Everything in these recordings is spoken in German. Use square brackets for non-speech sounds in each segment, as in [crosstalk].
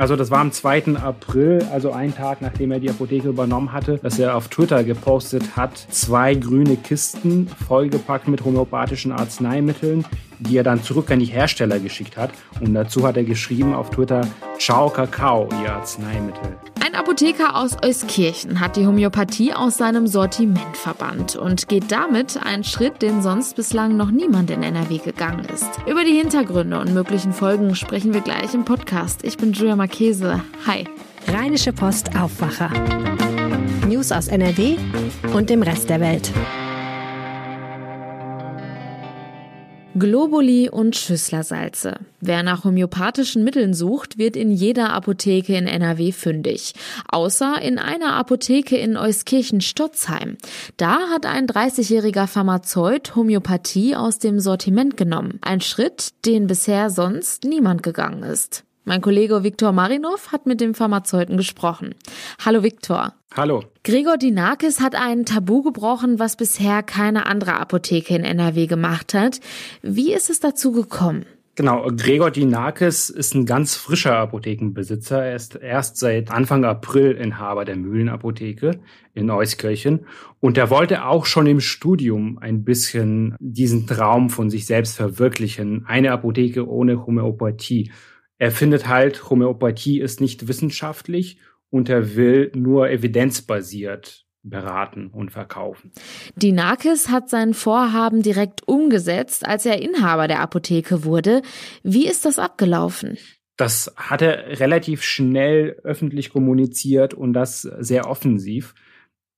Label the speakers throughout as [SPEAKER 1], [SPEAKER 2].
[SPEAKER 1] Also das war am 2. April, also einen Tag nachdem er die Apotheke übernommen hatte, dass er auf Twitter gepostet hat, zwei grüne Kisten vollgepackt mit homöopathischen Arzneimitteln, die er dann zurück an die Hersteller geschickt hat. Und dazu hat er geschrieben auf Twitter, Ciao Kakao, ihr Arzneimittel.
[SPEAKER 2] Ein Apotheker aus Euskirchen hat die Homöopathie aus seinem Sortiment verbannt und geht damit einen Schritt, den sonst bislang noch niemand in NRW gegangen ist. Über die Hintergründe und möglichen Folgen sprechen wir gleich im Podcast. Ich bin Julia Marchese. Hi.
[SPEAKER 3] Rheinische Post Aufwacher. News aus NRW und dem Rest der Welt.
[SPEAKER 2] Globuli und Schüsslersalze. Wer nach homöopathischen Mitteln sucht, wird in jeder Apotheke in NRW fündig. Außer in einer Apotheke in Euskirchen-Stotzheim. Da hat ein 30-jähriger Pharmazeut Homöopathie aus dem Sortiment genommen. Ein Schritt, den bisher sonst niemand gegangen ist. Mein Kollege Viktor Marinov hat mit dem Pharmazeuten gesprochen. Hallo Viktor.
[SPEAKER 1] Hallo.
[SPEAKER 2] Gregor Dinakis hat ein Tabu gebrochen, was bisher keine andere Apotheke in NRW gemacht hat. Wie ist es dazu gekommen?
[SPEAKER 1] Genau, Gregor Dinakis ist ein ganz frischer Apothekenbesitzer. Er ist erst seit Anfang April Inhaber der Mühlenapotheke in Euskirchen. Und er wollte auch schon im Studium ein bisschen diesen Traum von sich selbst verwirklichen. Eine Apotheke ohne Homöopathie. Er findet halt, Homöopathie ist nicht wissenschaftlich und er will nur evidenzbasiert beraten und verkaufen.
[SPEAKER 2] Dinakis hat sein Vorhaben direkt umgesetzt, als er Inhaber der Apotheke wurde. Wie ist das abgelaufen?
[SPEAKER 1] Das hat er relativ schnell öffentlich kommuniziert und das sehr offensiv.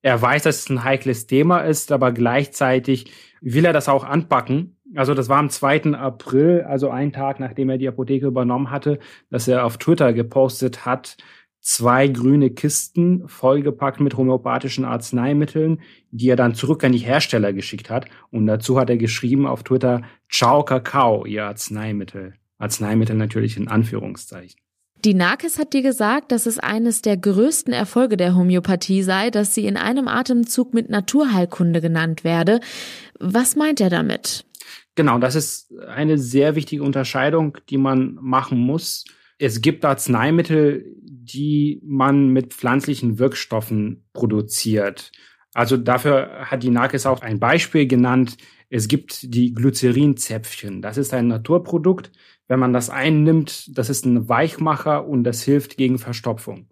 [SPEAKER 1] Er weiß, dass es ein heikles Thema ist, aber gleichzeitig will er das auch anpacken also das war am 2. April, also ein Tag nachdem er die Apotheke übernommen hatte, dass er auf Twitter gepostet hat, zwei grüne Kisten vollgepackt mit homöopathischen Arzneimitteln, die er dann zurück an die Hersteller geschickt hat. Und dazu hat er geschrieben auf Twitter, Ciao Kakao, ihr Arzneimittel. Arzneimittel natürlich in Anführungszeichen.
[SPEAKER 2] Die Narkis hat dir gesagt, dass es eines der größten Erfolge der Homöopathie sei, dass sie in einem Atemzug mit Naturheilkunde genannt werde. Was meint er damit?
[SPEAKER 1] Genau, das ist eine sehr wichtige Unterscheidung, die man machen muss. Es gibt Arzneimittel, die man mit pflanzlichen Wirkstoffen produziert. Also dafür hat die Nakes auch ein Beispiel genannt. Es gibt die Glycerinzäpfchen. Das ist ein Naturprodukt. Wenn man das einnimmt, das ist ein Weichmacher und das hilft gegen Verstopfung.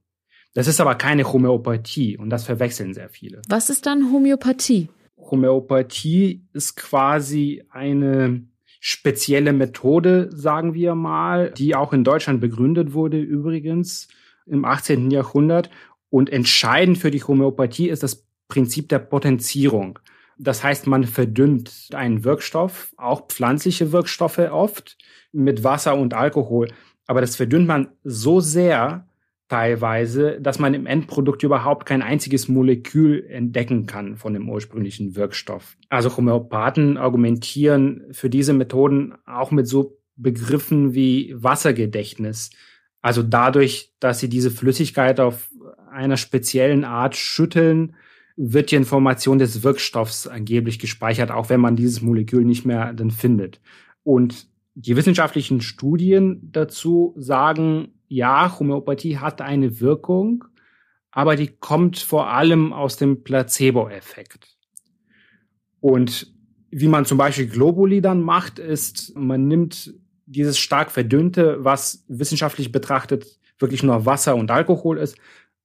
[SPEAKER 1] Das ist aber keine Homöopathie und das verwechseln sehr viele.
[SPEAKER 2] Was ist dann Homöopathie?
[SPEAKER 1] Homöopathie ist quasi eine spezielle Methode, sagen wir mal, die auch in Deutschland begründet wurde übrigens im 18. Jahrhundert. Und entscheidend für die Homöopathie ist das Prinzip der Potenzierung. Das heißt, man verdünnt einen Wirkstoff, auch pflanzliche Wirkstoffe oft, mit Wasser und Alkohol. Aber das verdünnt man so sehr, teilweise, dass man im Endprodukt überhaupt kein einziges Molekül entdecken kann von dem ursprünglichen Wirkstoff. Also Homöopathen argumentieren für diese Methoden auch mit so Begriffen wie Wassergedächtnis. Also dadurch, dass sie diese Flüssigkeit auf einer speziellen Art schütteln, wird die Information des Wirkstoffs angeblich gespeichert, auch wenn man dieses Molekül nicht mehr dann findet. Und die wissenschaftlichen Studien dazu sagen, ja, Homöopathie hat eine Wirkung, aber die kommt vor allem aus dem Placebo-Effekt. Und wie man zum Beispiel Globuli dann macht, ist, man nimmt dieses stark verdünnte, was wissenschaftlich betrachtet wirklich nur Wasser und Alkohol ist.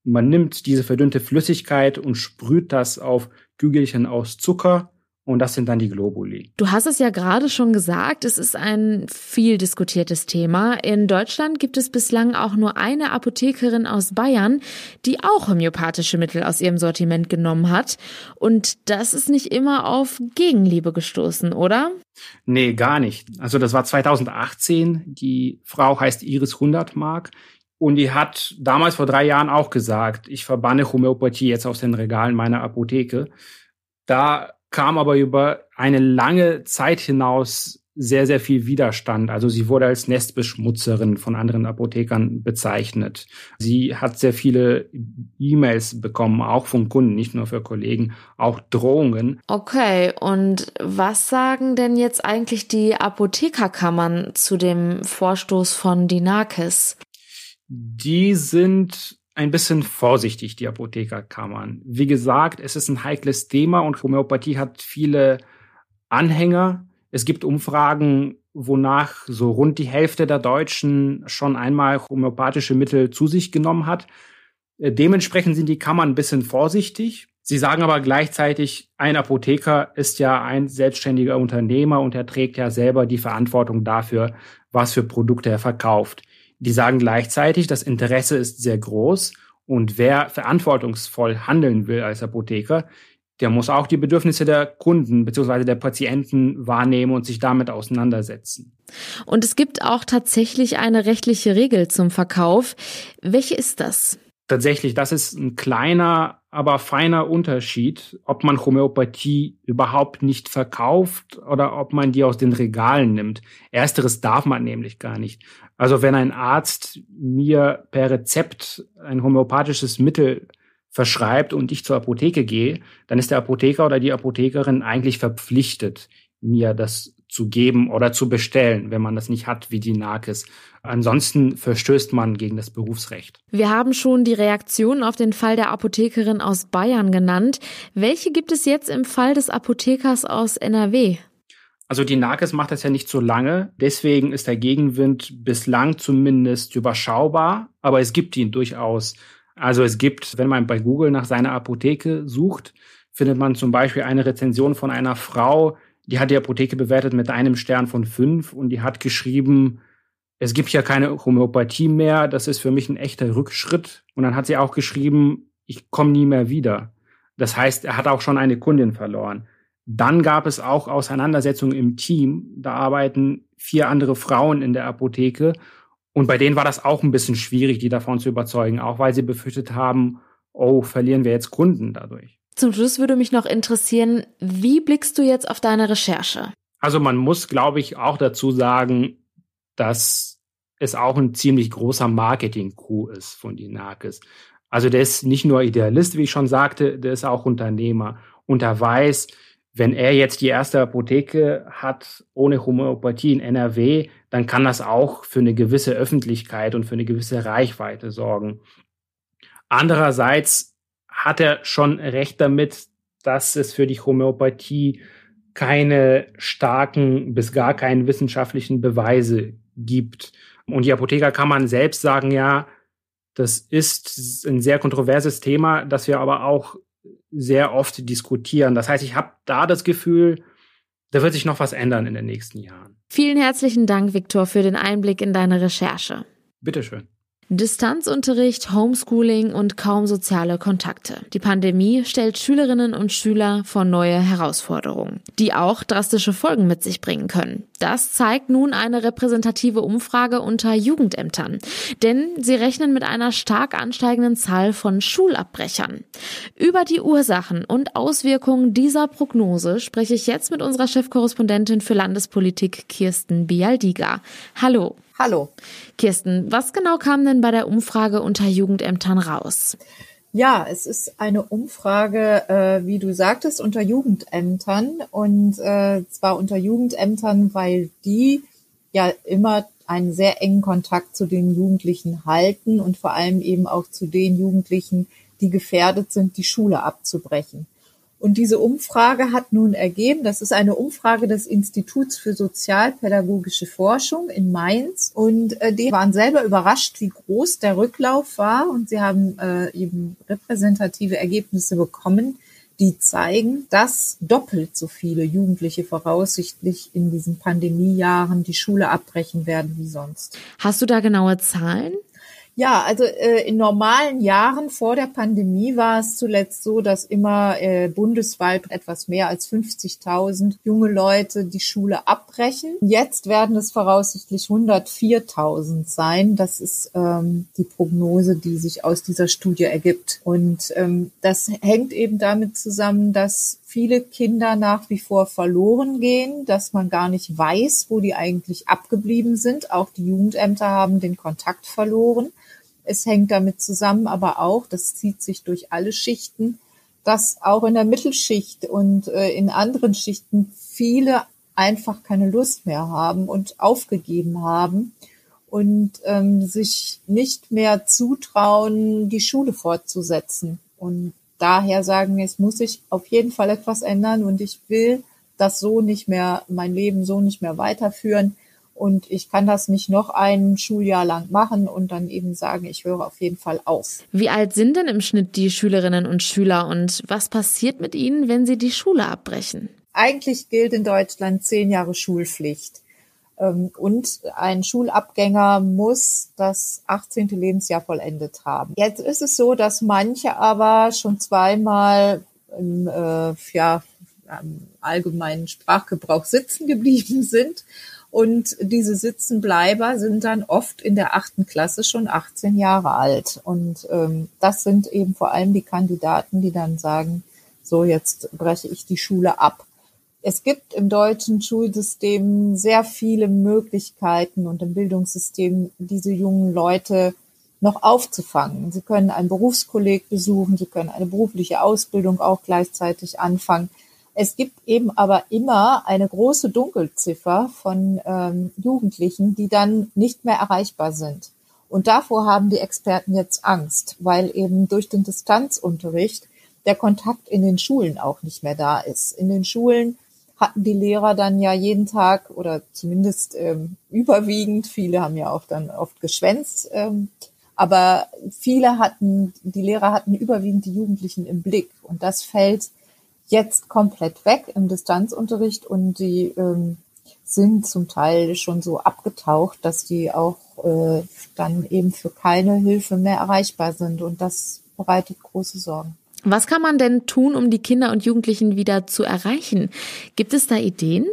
[SPEAKER 1] Man nimmt diese verdünnte Flüssigkeit und sprüht das auf Kügelchen aus Zucker und das sind dann die Globuli.
[SPEAKER 2] Du hast es ja gerade schon gesagt, es ist ein viel diskutiertes Thema. In Deutschland gibt es bislang auch nur eine Apothekerin aus Bayern, die auch homöopathische Mittel aus ihrem Sortiment genommen hat. Und das ist nicht immer auf Gegenliebe gestoßen, oder?
[SPEAKER 1] Nee, gar nicht. Also das war 2018. Die Frau heißt Iris Hundertmark. Und die hat damals vor drei Jahren auch gesagt, ich verbanne Homöopathie jetzt aus den Regalen meiner Apotheke. Da kam aber über eine lange Zeit hinaus sehr, sehr viel Widerstand. Also sie wurde als Nestbeschmutzerin von anderen Apothekern bezeichnet. Sie hat sehr viele E-Mails bekommen, auch von Kunden, nicht nur für Kollegen, auch Drohungen.
[SPEAKER 2] Okay, und was sagen denn jetzt eigentlich die Apothekerkammern zu dem Vorstoß von Dinakis?
[SPEAKER 1] Die sind ein bisschen vorsichtig, die Apothekerkammern. Wie gesagt, es ist ein heikles Thema und Homöopathie hat viele Anhänger. Es gibt Umfragen, wonach so rund die Hälfte der Deutschen schon einmal homöopathische Mittel zu sich genommen hat. Äh, dementsprechend sind die Kammern ein bisschen vorsichtig. Sie sagen aber gleichzeitig, ein Apotheker ist ja ein selbstständiger Unternehmer und er trägt ja selber die Verantwortung dafür, was für Produkte er verkauft. Die sagen gleichzeitig, das Interesse ist sehr groß und wer verantwortungsvoll handeln will als Apotheker, der muss auch die Bedürfnisse der Kunden bzw. der Patienten wahrnehmen und sich damit auseinandersetzen.
[SPEAKER 2] Und es gibt auch tatsächlich eine rechtliche Regel zum Verkauf. Welche ist das?
[SPEAKER 1] Tatsächlich, das ist ein kleiner, aber feiner Unterschied, ob man Homöopathie überhaupt nicht verkauft oder ob man die aus den Regalen nimmt. Ersteres darf man nämlich gar nicht. Also wenn ein Arzt mir per Rezept ein homöopathisches Mittel verschreibt und ich zur Apotheke gehe, dann ist der Apotheker oder die Apothekerin eigentlich verpflichtet, mir das zu geben oder zu bestellen, wenn man das nicht hat, wie die Nakes. Ansonsten verstößt man gegen das Berufsrecht.
[SPEAKER 2] Wir haben schon die Reaktion auf den Fall der Apothekerin aus Bayern genannt. Welche gibt es jetzt im Fall des Apothekers aus NRW?
[SPEAKER 1] Also die Nakes macht das ja nicht so lange, deswegen ist der Gegenwind bislang zumindest überschaubar, aber es gibt ihn durchaus. Also es gibt, wenn man bei Google nach seiner Apotheke sucht, findet man zum Beispiel eine Rezension von einer Frau, die hat die Apotheke bewertet mit einem Stern von fünf und die hat geschrieben, es gibt ja keine Homöopathie mehr, das ist für mich ein echter Rückschritt. Und dann hat sie auch geschrieben, ich komme nie mehr wieder. Das heißt, er hat auch schon eine Kundin verloren. Dann gab es auch Auseinandersetzungen im Team. Da arbeiten vier andere Frauen in der Apotheke und bei denen war das auch ein bisschen schwierig, die davon zu überzeugen, auch weil sie befürchtet haben, oh, verlieren wir jetzt Kunden dadurch.
[SPEAKER 2] Zum Schluss würde mich noch interessieren, wie blickst du jetzt auf deine Recherche?
[SPEAKER 1] Also man muss, glaube ich, auch dazu sagen, dass es auch ein ziemlich großer Marketing-Coup ist von Dinakis. Also der ist nicht nur Idealist, wie ich schon sagte, der ist auch Unternehmer. Und er weiß, wenn er jetzt die erste Apotheke hat ohne Homöopathie in NRW, dann kann das auch für eine gewisse Öffentlichkeit und für eine gewisse Reichweite sorgen. Andererseits hat er schon recht damit, dass es für die Homöopathie keine starken bis gar keinen wissenschaftlichen Beweise gibt. Und die Apothekerkammern selbst sagen ja, das ist ein sehr kontroverses Thema, das wir aber auch sehr oft diskutieren. Das heißt, ich habe da das Gefühl, da wird sich noch was ändern in den nächsten Jahren.
[SPEAKER 2] Vielen herzlichen Dank, Viktor, für den Einblick in deine Recherche.
[SPEAKER 1] Bitteschön.
[SPEAKER 2] Distanzunterricht, Homeschooling und kaum soziale Kontakte. Die Pandemie stellt Schülerinnen und Schüler vor neue Herausforderungen, die auch drastische Folgen mit sich bringen können. Das zeigt nun eine repräsentative Umfrage unter Jugendämtern, denn sie rechnen mit einer stark ansteigenden Zahl von Schulabbrechern. Über die Ursachen und Auswirkungen dieser Prognose spreche ich jetzt mit unserer Chefkorrespondentin für Landespolitik Kirsten Bialdiga. Hallo.
[SPEAKER 4] Hallo.
[SPEAKER 2] Kirsten, was genau kam denn bei der Umfrage unter Jugendämtern raus?
[SPEAKER 4] Ja, es ist eine Umfrage, äh, wie du sagtest, unter Jugendämtern und äh, zwar unter Jugendämtern, weil die ja immer einen sehr engen Kontakt zu den Jugendlichen halten und vor allem eben auch zu den Jugendlichen, die gefährdet sind, die Schule abzubrechen. Und diese Umfrage hat nun ergeben, das ist eine Umfrage des Instituts für Sozialpädagogische Forschung in Mainz. Und äh, die waren selber überrascht, wie groß der Rücklauf war. Und sie haben äh, eben repräsentative Ergebnisse bekommen, die zeigen, dass doppelt so viele Jugendliche voraussichtlich in diesen Pandemiejahren die Schule abbrechen werden wie sonst.
[SPEAKER 2] Hast du da genaue Zahlen?
[SPEAKER 4] Ja, also äh, in normalen Jahren vor der Pandemie war es zuletzt so, dass immer äh, bundesweit etwas mehr als 50.000 junge Leute die Schule abbrechen. Jetzt werden es voraussichtlich 104.000 sein. Das ist ähm, die Prognose, die sich aus dieser Studie ergibt. Und ähm, das hängt eben damit zusammen, dass viele Kinder nach wie vor verloren gehen, dass man gar nicht weiß, wo die eigentlich abgeblieben sind. Auch die Jugendämter haben den Kontakt verloren. Es hängt damit zusammen, aber auch, das zieht sich durch alle Schichten, dass auch in der Mittelschicht und äh, in anderen Schichten viele einfach keine Lust mehr haben und aufgegeben haben und ähm, sich nicht mehr zutrauen, die Schule fortzusetzen. Und daher sagen, es muss sich auf jeden Fall etwas ändern und ich will das so nicht mehr, mein Leben so nicht mehr weiterführen. Und ich kann das nicht noch ein Schuljahr lang machen und dann eben sagen, ich höre auf jeden Fall auf.
[SPEAKER 2] Wie alt sind denn im Schnitt die Schülerinnen und Schüler und was passiert mit ihnen, wenn sie die Schule abbrechen?
[SPEAKER 4] Eigentlich gilt in Deutschland zehn Jahre Schulpflicht. Ähm, und ein Schulabgänger muss das 18. Lebensjahr vollendet haben. Jetzt ist es so, dass manche aber schon zweimal im äh, ja, allgemeinen Sprachgebrauch sitzen geblieben [laughs] sind. Und diese Sitzenbleiber sind dann oft in der achten Klasse schon 18 Jahre alt. Und ähm, das sind eben vor allem die Kandidaten, die dann sagen, so jetzt breche ich die Schule ab. Es gibt im deutschen Schulsystem sehr viele Möglichkeiten und im Bildungssystem diese jungen Leute noch aufzufangen. Sie können ein Berufskolleg besuchen, sie können eine berufliche Ausbildung auch gleichzeitig anfangen. Es gibt eben aber immer eine große Dunkelziffer von ähm, Jugendlichen, die dann nicht mehr erreichbar sind. Und davor haben die Experten jetzt Angst, weil eben durch den Distanzunterricht der Kontakt in den Schulen auch nicht mehr da ist. In den Schulen hatten die Lehrer dann ja jeden Tag oder zumindest ähm, überwiegend, viele haben ja auch dann oft geschwänzt, ähm, aber viele hatten, die Lehrer hatten überwiegend die Jugendlichen im Blick und das fällt jetzt komplett weg im Distanzunterricht und die ähm, sind zum Teil schon so abgetaucht, dass die auch äh, dann eben für keine Hilfe mehr erreichbar sind und das bereitet große Sorgen.
[SPEAKER 2] Was kann man denn tun, um die Kinder und Jugendlichen wieder zu erreichen? Gibt es da Ideen?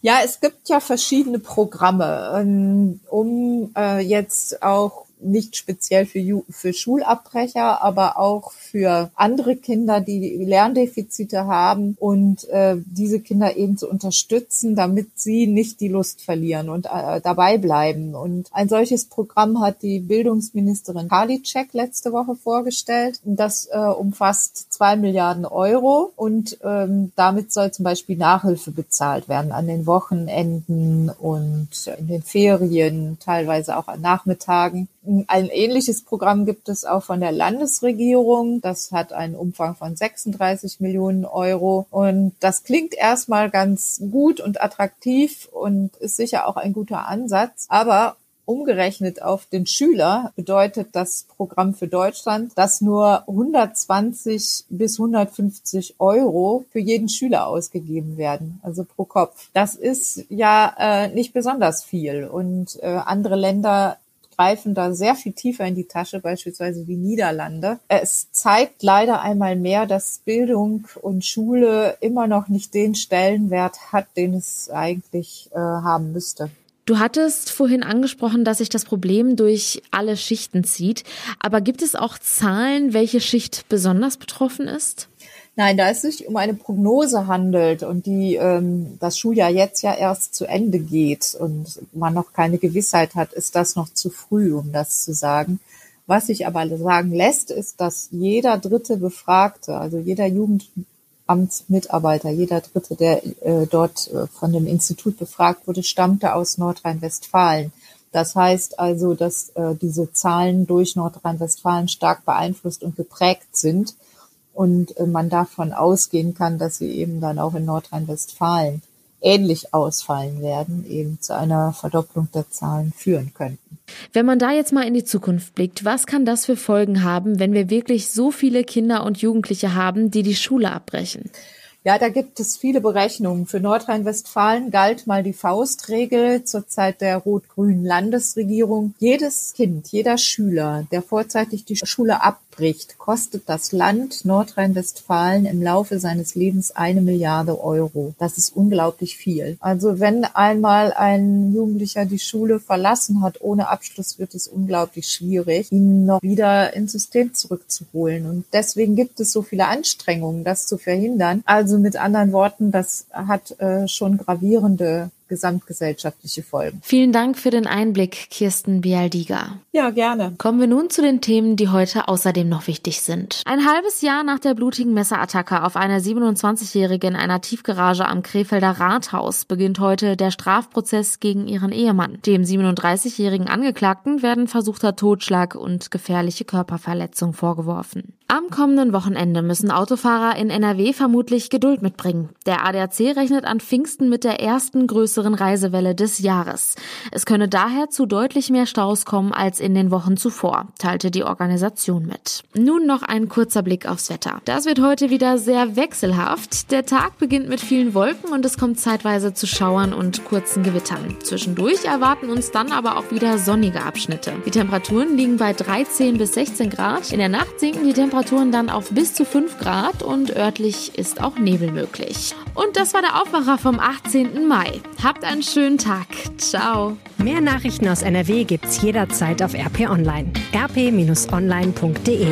[SPEAKER 4] Ja, es gibt ja verschiedene Programme, ähm, um äh, jetzt auch nicht speziell für, für Schulabbrecher, aber auch für andere Kinder, die Lerndefizite haben und äh, diese Kinder eben zu unterstützen, damit sie nicht die Lust verlieren und äh, dabei bleiben. Und ein solches Programm hat die Bildungsministerin Karliczek letzte Woche vorgestellt. Das äh, umfasst zwei Milliarden Euro und ähm, damit soll zum Beispiel Nachhilfe bezahlt werden an den Wochenenden und in den Ferien, teilweise auch an Nachmittagen. Ein ähnliches Programm gibt es auch von der Landesregierung. Das hat einen Umfang von 36 Millionen Euro. Und das klingt erstmal ganz gut und attraktiv und ist sicher auch ein guter Ansatz. Aber umgerechnet auf den Schüler bedeutet das Programm für Deutschland, dass nur 120 bis 150 Euro für jeden Schüler ausgegeben werden, also pro Kopf. Das ist ja äh, nicht besonders viel und äh, andere Länder greifen da sehr viel tiefer in die Tasche, beispielsweise die Niederlande. Es zeigt leider einmal mehr, dass Bildung und Schule immer noch nicht den Stellenwert hat, den es eigentlich äh, haben müsste.
[SPEAKER 2] Du hattest vorhin angesprochen, dass sich das Problem durch alle Schichten zieht. Aber gibt es auch Zahlen, welche Schicht besonders betroffen ist?
[SPEAKER 4] Nein, da es sich um eine Prognose handelt und die ähm, das Schuljahr jetzt ja erst zu Ende geht und man noch keine Gewissheit hat, ist das noch zu früh, um das zu sagen. Was sich aber sagen lässt, ist, dass jeder dritte Befragte, also jeder Jugendamtsmitarbeiter, jeder dritte, der äh, dort äh, von dem Institut befragt wurde, stammte aus Nordrhein-Westfalen. Das heißt also, dass äh, diese Zahlen durch Nordrhein-Westfalen stark beeinflusst und geprägt sind und äh, man davon ausgehen kann, dass sie eben dann auch in Nordrhein-Westfalen ähnlich ausfallen werden, eben zu einer Verdopplung der Zahlen führen könnten.
[SPEAKER 2] Wenn man da jetzt mal in die Zukunft blickt, was kann das für Folgen haben, wenn wir wirklich so viele Kinder und Jugendliche haben, die die Schule abbrechen?
[SPEAKER 4] Ja, da gibt es viele Berechnungen. Für Nordrhein-Westfalen galt mal die Faustregel zur Zeit der rot-grünen Landesregierung. Jedes Kind, jeder Schüler, der vorzeitig die Schule abbricht, kostet das Land Nordrhein-Westfalen im Laufe seines Lebens eine Milliarde Euro. Das ist unglaublich viel. Also wenn einmal ein Jugendlicher die Schule verlassen hat ohne Abschluss, wird es unglaublich schwierig, ihn noch wieder ins System zurückzuholen. Und deswegen gibt es so viele Anstrengungen, das zu verhindern. Also mit anderen Worten, das hat äh, schon gravierende gesamtgesellschaftliche Folgen.
[SPEAKER 2] Vielen Dank für den Einblick, Kirsten Bialdiga.
[SPEAKER 4] Ja, gerne.
[SPEAKER 2] Kommen wir nun zu den Themen, die heute außerdem noch wichtig sind. Ein halbes Jahr nach der blutigen Messerattacke auf eine 27-Jährige in einer Tiefgarage am Krefelder Rathaus beginnt heute der Strafprozess gegen ihren Ehemann. Dem 37-jährigen Angeklagten werden versuchter Totschlag und gefährliche Körperverletzung vorgeworfen. Am kommenden Wochenende müssen Autofahrer in NRW vermutlich Geduld mitbringen. Der ADAC rechnet an Pfingsten mit der ersten größeren Reisewelle des Jahres. Es könne daher zu deutlich mehr Staus kommen als in den Wochen zuvor, teilte die Organisation mit. Nun noch ein kurzer Blick aufs Wetter. Das wird heute wieder sehr wechselhaft. Der Tag beginnt mit vielen Wolken und es kommt zeitweise zu Schauern und kurzen Gewittern. Zwischendurch erwarten uns dann aber auch wieder sonnige Abschnitte. Die Temperaturen liegen bei 13 bis 16 Grad. In der Nacht sinken die Temperaturen dann auf bis zu 5 Grad und örtlich ist auch Nebel möglich. Und das war der Aufwacher vom 18. Mai. Habt einen schönen Tag. Ciao.
[SPEAKER 3] Mehr Nachrichten aus NRW gibt's jederzeit auf RP Online. rp-online.de